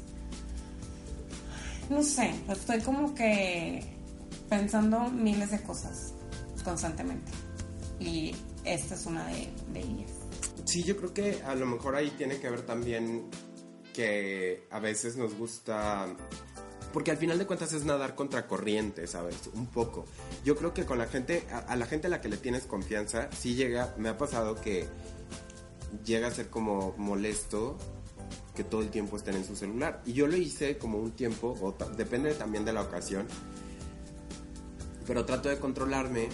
D: No sé, estoy como que pensando miles de cosas constantemente. Y esta es una de, de ellas.
E: Sí, yo creo que a lo mejor ahí tiene que ver también que a veces nos gusta... Porque al final de cuentas es nadar contra corriente, ¿sabes? Un poco. Yo creo que con la gente, a, la gente a la que le tienes confianza, sí llega, me ha pasado que llega a ser como molesto que todo el tiempo estén en su celular. Y yo lo hice como un tiempo, depende también de la ocasión, pero trato de controlarme,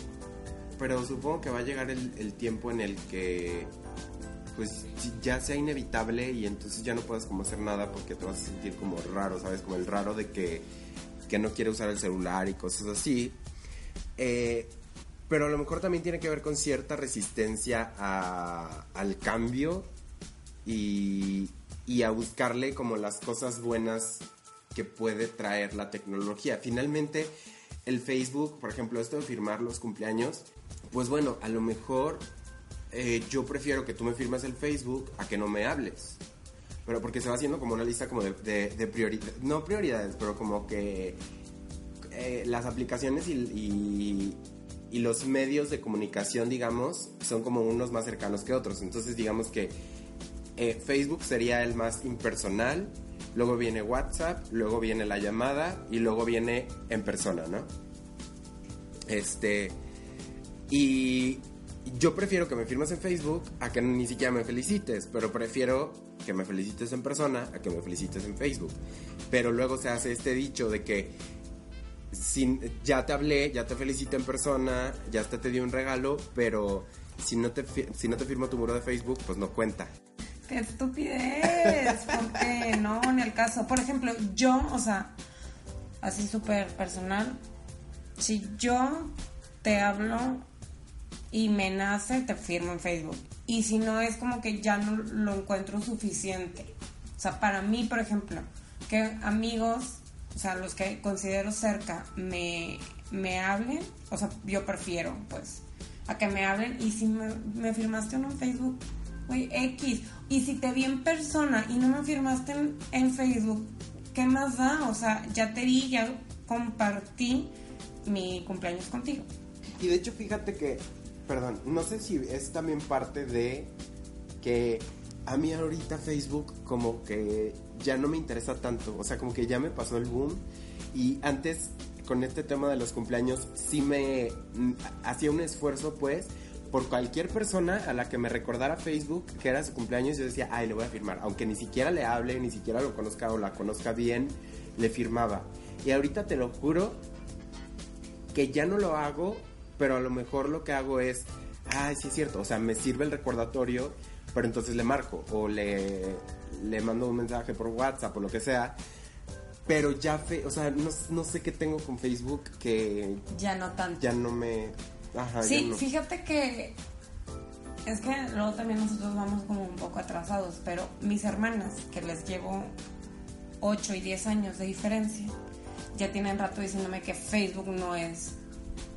E: pero supongo que va a llegar el tiempo en el que pues ya sea inevitable y entonces ya no puedas como hacer nada porque te vas a sentir como raro, ¿sabes? Como el raro de que, que no quiere usar el celular y cosas así. Eh, pero a lo mejor también tiene que ver con cierta resistencia al cambio y a buscarle como las cosas buenas que puede traer la tecnología. Finalmente, el Facebook, por ejemplo, esto de firmar los cumpleaños, pues bueno, a lo mejor eh, yo prefiero que tú me firmes el Facebook a que no me hables. Pero porque se va haciendo como una lista como de, de, de prioridades, no prioridades, pero como que eh, las aplicaciones y, y- y los medios de comunicación, digamos, son como unos más cercanos que otros. Entonces, digamos que eh, Facebook sería el más impersonal, luego viene WhatsApp, luego viene la llamada y luego viene en persona, ¿no? Este. Y yo prefiero que me firmes en Facebook a que ni siquiera me felicites, pero prefiero que me felicites en persona a que me felicites en Facebook. Pero luego se hace este dicho de que sin, ya te hablé, ya te felicité en persona, ya hasta te di un regalo, pero si no te, si no te firmo tu muro de Facebook, pues no cuenta.
D: ¡Qué estupidez! Porque no, ni el caso. Por ejemplo, yo, o sea, así súper personal, si yo te hablo y me nace, te firmo en Facebook. Y si no, es como que ya no lo encuentro suficiente. O sea, para mí, por ejemplo, que amigos, o sea, los que considero cerca, me, me hablen, o sea, yo prefiero, pues, a que me hablen. Y si me, firmaste uno en Facebook, güey, X. Y si te vi en persona y no me firmaste en, en Facebook, ¿qué más da? O sea, ya te vi, ya compartí mi cumpleaños contigo.
E: Y de hecho, fíjate que, perdón, no sé si es también parte de que a mí ahorita Facebook como que ya no me interesa tanto, o sea, como que ya me pasó el boom y antes con este tema de los cumpleaños sí me mm, hacía un esfuerzo pues por cualquier persona a la que me recordara Facebook que era su cumpleaños, yo decía, ay, le voy a firmar. Aunque ni siquiera le hable, ni siquiera lo conozca o la conozca bien, le firmaba. Y ahorita te lo juro que ya no lo hago, pero a lo mejor lo que hago es, ay, sí es cierto, o sea, me sirve el recordatorio, pero entonces le marco o le, le mando un mensaje por WhatsApp o lo que sea. Pero ya, fe, o sea, no, no sé qué tengo con Facebook que
D: Ya no tanto.
E: ya no me... Ajá,
D: Sí,
E: no.
D: fíjate que es que luego también nosotros vamos como un poco atrasados, pero mis hermanas, que les llevo 8 y 10 años de diferencia, ya tienen rato diciéndome que Facebook no es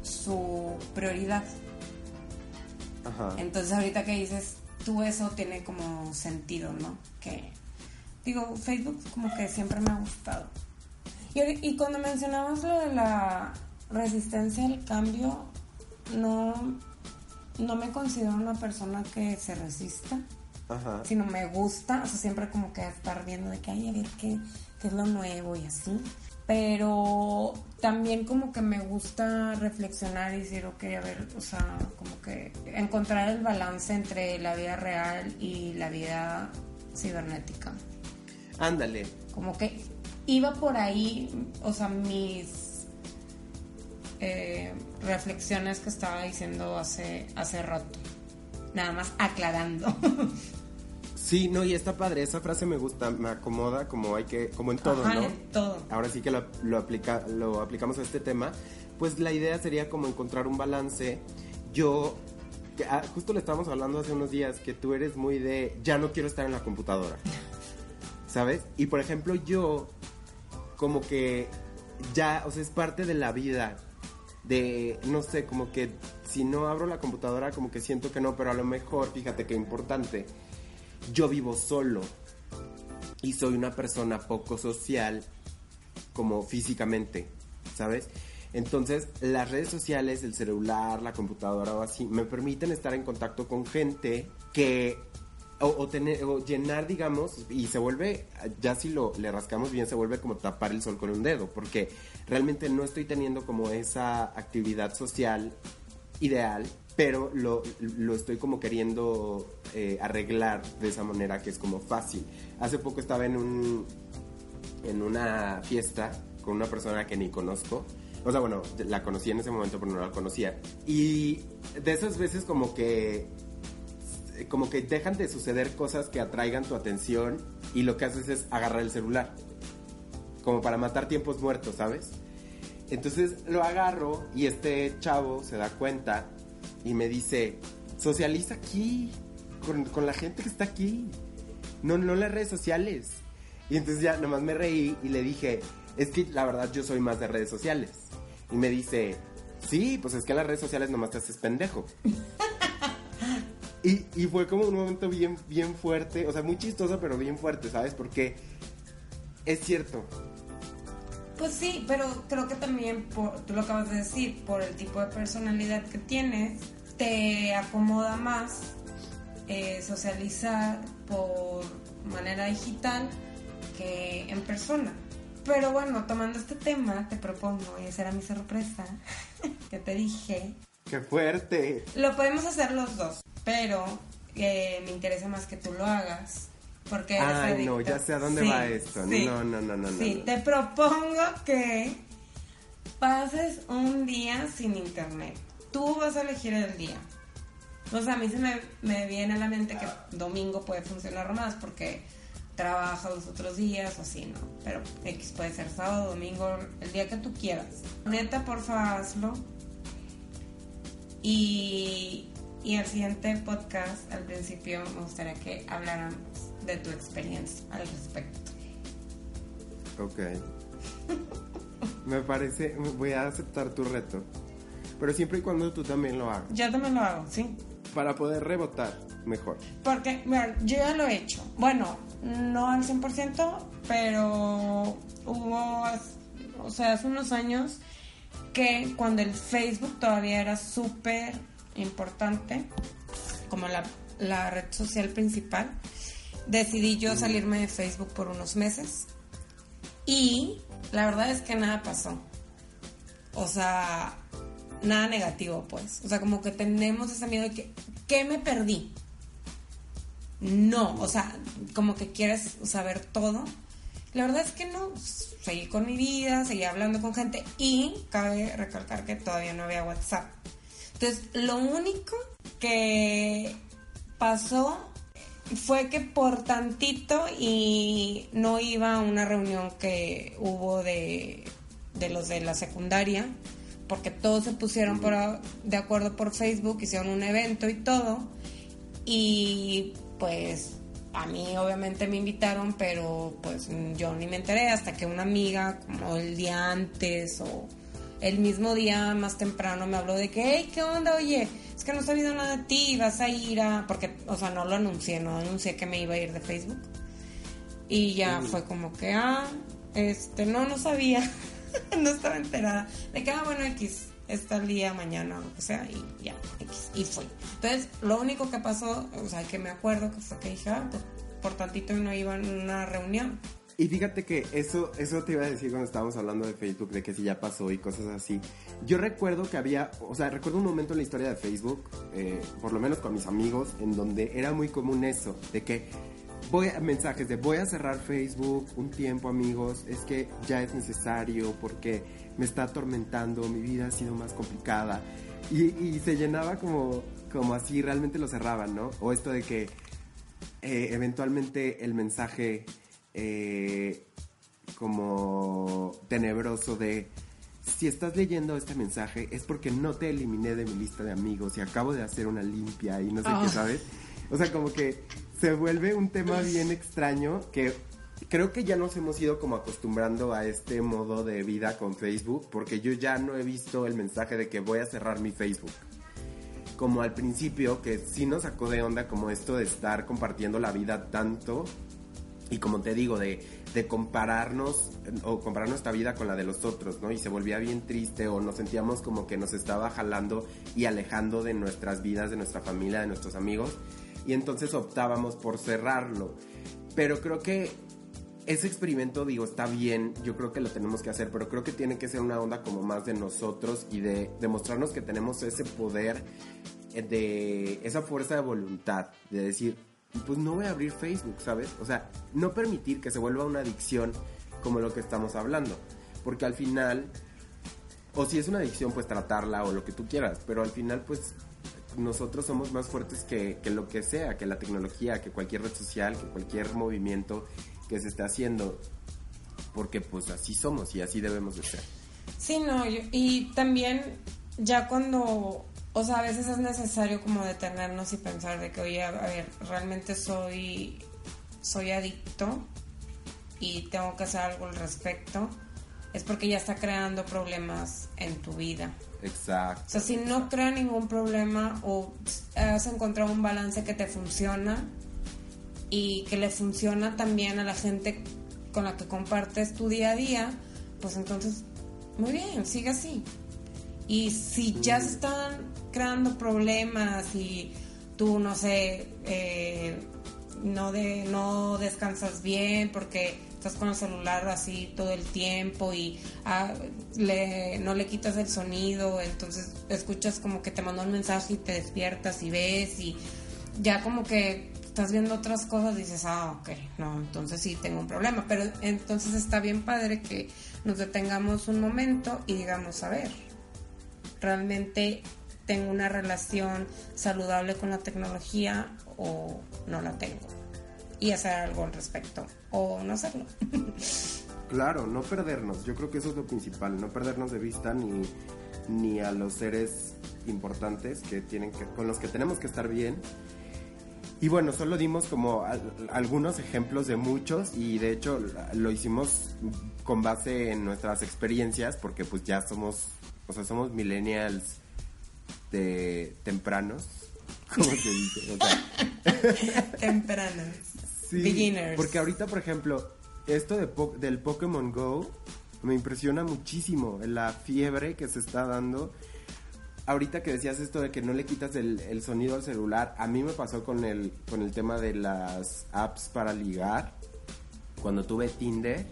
D: su prioridad.
E: Ajá.
D: Entonces ahorita que dices tú eso tiene como sentido, ¿no? Que digo, Facebook como que siempre me ha gustado. Y, cuando mencionabas lo de la resistencia al cambio, no, no me considero una persona que se resista.
E: Ajá.
D: sino me gusta, o sea, siempre como que estar viendo de que, ay, a ver qué, qué es lo nuevo y así. Pero también como que me gusta reflexionar y decir, ok, a ver, o sea, como que encontrar el balance entre la vida real y la vida cibernética.
E: Ándale.
D: Como que iba por ahí, o sea, mis eh, reflexiones que estaba diciendo hace, hace rato. Nada más aclarando.
E: Sí, no, y está padre, esa frase me gusta, me acomoda como hay que, como en todo,
D: Ajá,
E: ¿no?
D: en todo.
E: Ahora sí que lo, lo aplica, lo aplicamos a este tema, pues la idea sería como encontrar un balance. Yo, que, ah, justo le estábamos hablando hace unos días, que tú eres muy de, ya no quiero estar en la computadora, ¿sabes? Y por ejemplo yo, como que ya, o sea, es parte de la vida, de, no sé, como que si no abro la computadora, como que siento que no, pero a lo mejor, fíjate qué importante, yo vivo solo y soy una persona poco social como físicamente, ¿sabes? Entonces, las redes sociales, el celular, la computadora o así, me permiten estar en contacto con gente que o, o tener o llenar digamos y se vuelve ya si lo le rascamos bien se vuelve como tapar el sol con un dedo porque realmente no estoy teniendo como esa actividad social ideal pero lo, lo estoy como queriendo eh, arreglar de esa manera que es como fácil hace poco estaba en un en una fiesta con una persona que ni conozco o sea, bueno, la conocí en ese momento, pero no la conocía. Y de esas veces como que como que dejan de suceder cosas que atraigan tu atención y lo que haces es agarrar el celular. Como para matar tiempos muertos, ¿sabes? Entonces lo agarro y este chavo se da cuenta y me dice, socializa aquí, con, con la gente que está aquí, no, no las redes sociales. Y entonces ya nomás me reí y le dije, es que la verdad yo soy más de redes sociales. Y me dice, sí, pues es que en las redes sociales nomás te haces pendejo. Y, y fue como un momento bien, bien fuerte, o sea, muy chistoso, pero bien fuerte, ¿sabes? Porque es cierto.
D: Pues sí, pero creo que también, por, tú lo acabas de decir, por el tipo de personalidad que tienes, te acomoda más eh, socializar por manera digital que en persona. Pero bueno, tomando este tema, te propongo, y esa era mi sorpresa, que te dije,
E: ¡Qué fuerte!
D: lo podemos hacer los dos, pero eh, me interesa más que tú lo hagas. Porque
E: Ay, no, ya sé a dónde
D: Sí,
E: va esto.
D: sí.
E: No, no, no, no, no.
D: Sí,
E: no.
D: te propongo que pases un día sin internet. Tú vas a elegir el día. O sea, a mí se me, me viene a la mente que domingo puede funcionar más porque trabajas los otros días o así, ¿no? Pero X puede ser sábado, domingo, el día que tú quieras. Neta, porfa, hazlo. Y, y el siguiente podcast, al principio, me gustaría que habláramos de tu experiencia al respecto.
E: Ok. Me parece, voy a aceptar tu reto. Pero siempre y cuando tú también lo hagas.
D: Yo también lo hago, sí.
E: Para poder rebotar mejor.
D: Porque, mira, yo ya lo he hecho. Bueno, no al 100%, pero hubo, o sea, hace unos años que cuando el Facebook todavía era súper importante, como la, la red social principal, decidí yo salirme de Facebook por unos meses. Y la verdad es que nada pasó. O sea, nada negativo, pues. O sea, como que tenemos ese miedo de que, ¿qué me perdí? No, o sea, como que quieres saber todo. La verdad es que no, seguí con mi vida, seguí hablando con gente y cabe recalcar que todavía no había WhatsApp. Entonces, lo único que pasó fue que por tantito y no iba a una reunión que hubo de, de los de la secundaria, porque todos se pusieron por, de acuerdo por Facebook, hicieron un evento y todo, y pues a mí obviamente me invitaron, pero pues yo ni me enteré hasta que una amiga como el día antes o el mismo día más temprano me habló de que, hey, ¿qué onda? Oye, es que no he sabido nada de ti, vas a ir a... Porque, o sea, no lo anuncié, no anuncié que me iba a ir de Facebook. Y ya fue como que, ah, este, no, no sabía, no estaba enterada. De que, ah, bueno, X. está el día, mañana, lo que sea, y ya, X, y fue. Entonces, lo único que pasó, o sea, que me acuerdo que fue que dije, ah, pues por tantito no iba a una reunión.
E: Y fíjate que eso, eso te iba a decir cuando estábamos hablando de Facebook, de que si ya pasó y cosas así. Yo recuerdo que había, o sea, recuerdo un momento en la historia de Facebook, eh, por lo menos con mis amigos, en donde era muy común eso, de que voy a mensajes de voy a cerrar Facebook un tiempo, amigos, es que ya es necesario porque me está atormentando, mi vida ha sido más complicada. Y, se llenaba como, como así, realmente lo cerraban, ¿no? O esto de que eh, eventualmente el mensaje eh, como tenebroso de si estás leyendo este mensaje es porque no te eliminé de mi lista de amigos y acabo de hacer una limpia y no sé qué,
D: Ah.
E: ¿sabes? O sea, como que se vuelve un tema bien extraño que creo que ya nos hemos ido como acostumbrando a este modo de vida con Facebook porque yo ya no he visto el mensaje de que voy a cerrar mi Facebook como al principio, que sí nos sacó de onda como esto de estar compartiendo la vida tanto y como te digo, de, de compararnos o comparar nuestra vida con la de los otros, ¿no? Y se volvía bien triste o nos sentíamos como que nos estaba jalando y alejando de nuestras vidas, de nuestra familia, de nuestros amigos. Y entonces optábamos por cerrarlo. Pero creo que ese experimento, digo, está bien, yo creo que lo tenemos que hacer, pero creo que tiene que ser una onda como más de nosotros y de demostrarnos que tenemos ese poder, eh, de esa fuerza de voluntad, de decir, pues no voy a abrir Facebook, ¿sabes? O sea, no permitir que se vuelva una adicción como lo que estamos hablando, porque al final, o si es una adicción, pues tratarla o lo que tú quieras, pero al final, pues nosotros somos más fuertes que, que lo que sea, que la tecnología, que cualquier red social, que cualquier movimiento que se esté haciendo, porque pues así somos y así debemos de ser.
D: Sí, no, y también ya cuando, o sea, a veces es necesario como detenernos y pensar de que, oye, a ver, realmente soy, soy adicto y tengo que hacer algo al respecto, es porque ya está creando problemas en tu vida.
E: Exacto.
D: O sea, si no crea ningún problema o has encontrado un balance que te funciona y que le funciona también a la gente con la que compartes tu día a día, pues entonces, muy bien, sigue así. Y si ya se están creando problemas y tú, no sé, eh, no, de, no descansas bien porque estás con el celular así todo el tiempo y ah, le- no le quitas el sonido, entonces escuchas como que te mandó un mensaje y te despiertas y ves y ya como que estás viendo otras cosas dices, ah, ok, no, entonces sí tengo un problema, pero entonces está bien padre que nos detengamos un momento y digamos, a ver, realmente tengo una relación saludable con la tecnología o no la tengo y hacer algo al respecto o no hacerlo.
E: Claro, no perdernos. Yo creo que eso es lo principal, no perdernos de vista ni, ni a los seres importantes que tienen con los que tenemos que estar bien. Y bueno, solo dimos como al- algunos ejemplos de muchos y de hecho lo hicimos con base en nuestras experiencias porque pues ya somos, o sea, somos millennials de tempranos. ¿Cómo se dice? O sea,
D: Tempranas.
E: Sí,
D: Beginners.
E: Porque ahorita, por ejemplo, esto de po- del Pokémon Go me impresiona muchísimo la fiebre que se está dando. Ahorita que decías esto de que no le quitas el, el sonido al celular, a mí me pasó con el, con el tema de las apps para ligar. Cuando tuve Tinder,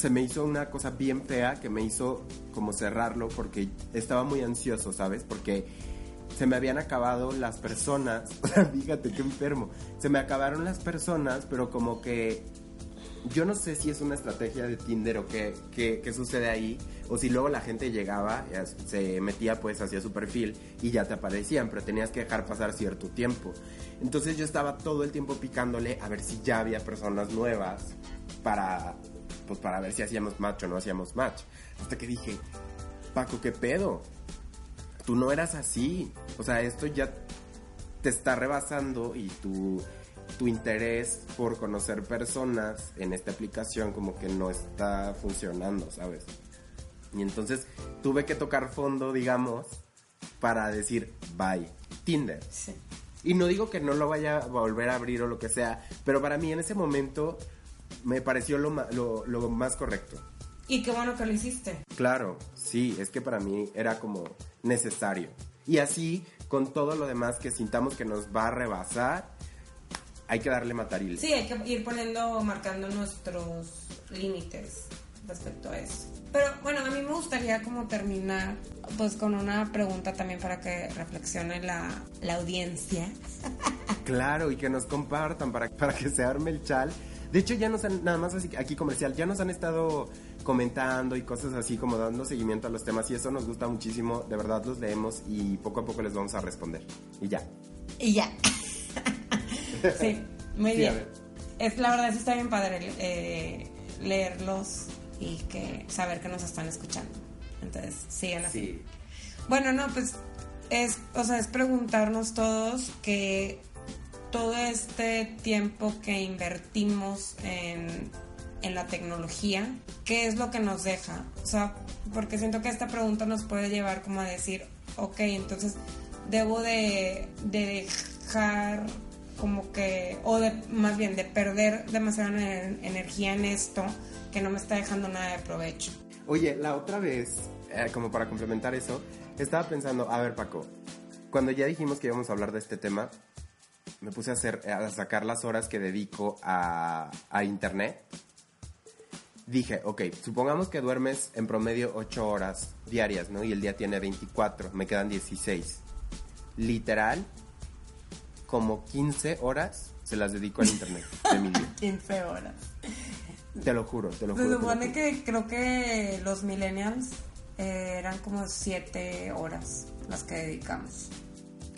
E: se me hizo una cosa bien fea que me hizo como cerrarlo porque estaba muy ansioso, ¿sabes? Porque se me habían acabado las personas, fíjate qué enfermo, se me acabaron las personas, pero como que yo no sé si es una estrategia de Tinder o qué, qué, qué sucede ahí, o si luego la gente llegaba, se metía pues hacia su perfil y ya te aparecían, pero tenías que dejar pasar cierto tiempo. Entonces yo estaba todo el tiempo picándole a ver si ya había personas nuevas para, pues para ver si hacíamos match o no hacíamos match. Hasta que dije, Paco, ¿qué pedo? Tú no eras así. O sea, esto ya te está rebasando y tu, tu interés por conocer personas en esta aplicación como que no está funcionando, ¿sabes? Y entonces tuve que tocar fondo, digamos, para decir bye. Tinder.
D: Sí.
E: Y no digo que no lo vaya a volver a abrir o lo que sea, pero para mí en ese momento me pareció lo, lo, lo más correcto.
D: Y qué bueno que lo hiciste.
E: Claro, sí, es que para mí era como necesario. Y así, con todo lo demás que sintamos que nos va a rebasar, hay que darle mataril.
D: Sí, hay que ir poniendo, marcando nuestros límites respecto a eso. Pero bueno, a mí me gustaría como terminar pues con una pregunta también para que reflexione la, la audiencia.
E: Claro, y que nos compartan para, para que se arme el chal. De hecho, ya nos han, nada más así, aquí comercial, ya nos han estado comentando y cosas así como dando seguimiento a los temas y eso nos gusta muchísimo, de verdad los leemos y poco a poco les vamos a responder. Y ya.
D: Y ya. sí, muy
E: Sí,
D: bien. Es, la verdad sí está bien padre eh, leerlos y que saber que nos están escuchando. Entonces, sigan así.
E: Sí.
D: Bueno, no, pues es, o sea, es preguntarnos todos que todo este tiempo que invertimos en, en la tecnología, ¿qué es lo que nos deja? O sea, porque siento que esta pregunta nos puede llevar como a decir, ok, entonces debo de, de dejar como que, o de, más bien de perder demasiada ener- energía en esto que no me está dejando nada de provecho.
E: Oye, la otra vez, eh, como para complementar eso, estaba pensando, a ver Paco, cuando ya dijimos que íbamos a hablar de este tema, me puse a, hacer, a sacar las horas que dedico a, a internet. Dije, ok, supongamos que duermes en promedio 8 horas diarias, ¿no? Y el día tiene 24, me quedan 16. Literal, como 15 horas se las dedico al internet de mi día.
D: 15 horas.
E: Te lo juro, te lo juro.
D: Se supone
E: juro.
D: que creo que los millennials eh, eran como 7 horas las que dedicamos.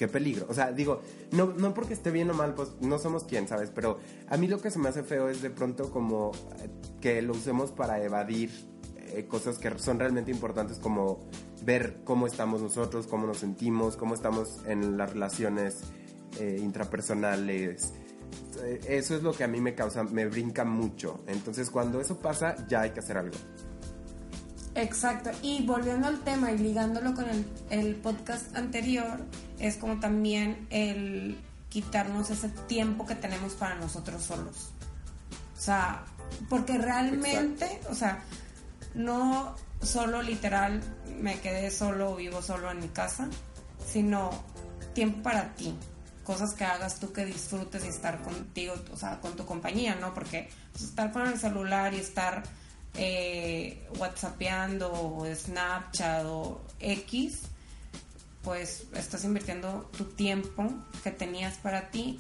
E: Qué peligro. O sea, digo, no, no porque esté bien o mal, pues no somos quien, ¿sabes? Pero a mí lo que se me hace feo es de pronto como eh, que lo usemos para evadir eh, cosas que son realmente importantes como ver cómo estamos nosotros, cómo nos sentimos, cómo estamos en las relaciones eh, intrapersonales. Eh, Eso es lo que a mí me causa, me brinca mucho. Entonces cuando eso pasa, ya hay que hacer algo.
D: Exacto. Y volviendo al tema y ligándolo con el, el podcast anterior, es como también el quitarnos ese tiempo que tenemos para nosotros solos. O sea, porque realmente, o sea, no solo literal me quedé solo o vivo solo en mi casa, sino tiempo para ti. Cosas que hagas tú que disfrutes y estar contigo, o sea, con tu compañía, ¿no? Porque pues, estar con el celular y estar eh, Snapchat o X, pues estás invirtiendo tu tiempo que tenías para ti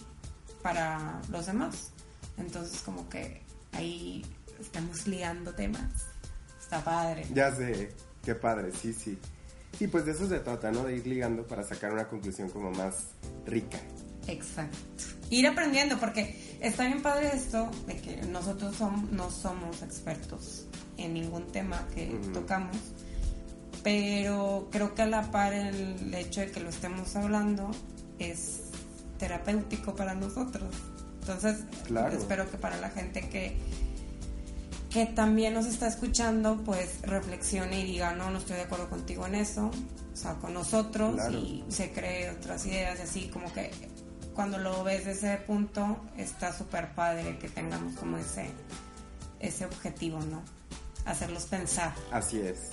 D: para los demás. Entonces como que ahí estamos liando temas. Está padre.
E: Ya sé, qué padre, sí, sí. Sí, pues de eso se trata, ¿no? De ir ligando para sacar una conclusión como más rica.
D: Exacto. Ir aprendiendo, porque está bien padre esto de que nosotros no somos expertos en ningún tema que tocamos, pero creo que a la par el hecho de que lo estemos hablando es terapéutico para nosotros. Entonces,
E: Claro.
D: espero que para la gente que que también nos está escuchando, pues reflexione y diga, no, no estoy de acuerdo contigo en eso, o sea, con nosotros
E: Claro.
D: y se cree otras ideas y así como que cuando lo ves de ese punto está súper padre que tengamos como ese, ese objetivo, ¿no? Hacerlos pensar.
E: Así es.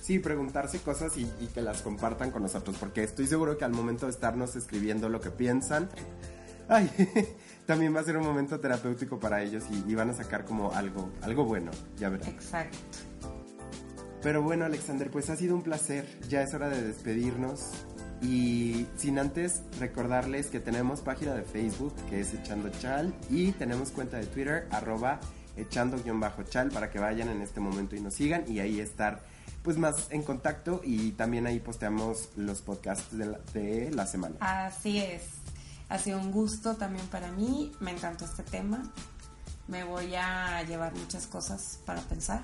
E: Sí, preguntarse cosas y, y que las compartan con nosotros, porque estoy seguro que al momento de estarnos escribiendo lo que piensan, ay, también va a ser un momento terapéutico para ellos y, y van a sacar como algo, algo bueno, ya verán.
D: Exacto.
E: Pero bueno, Alexander, pues ha sido un placer. Ya es hora de despedirnos. Y sin antes recordarles que tenemos página de Facebook que es Echando Chal y tenemos cuenta de Twitter arroba echando-chal para que vayan en este momento y nos sigan y ahí estar pues más en contacto y también ahí posteamos los podcasts de la, de la semana.
D: Así es. Ha sido un gusto también para mí. Me encantó este tema. Me voy a llevar muchas cosas para pensar.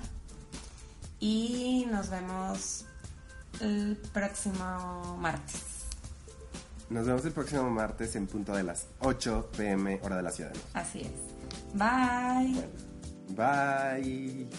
D: Y nos vemos el próximo martes.
E: Nos vemos el próximo martes en punto de las 8 pm hora de la Ciudad.
D: Así es. Bye.
E: Bye.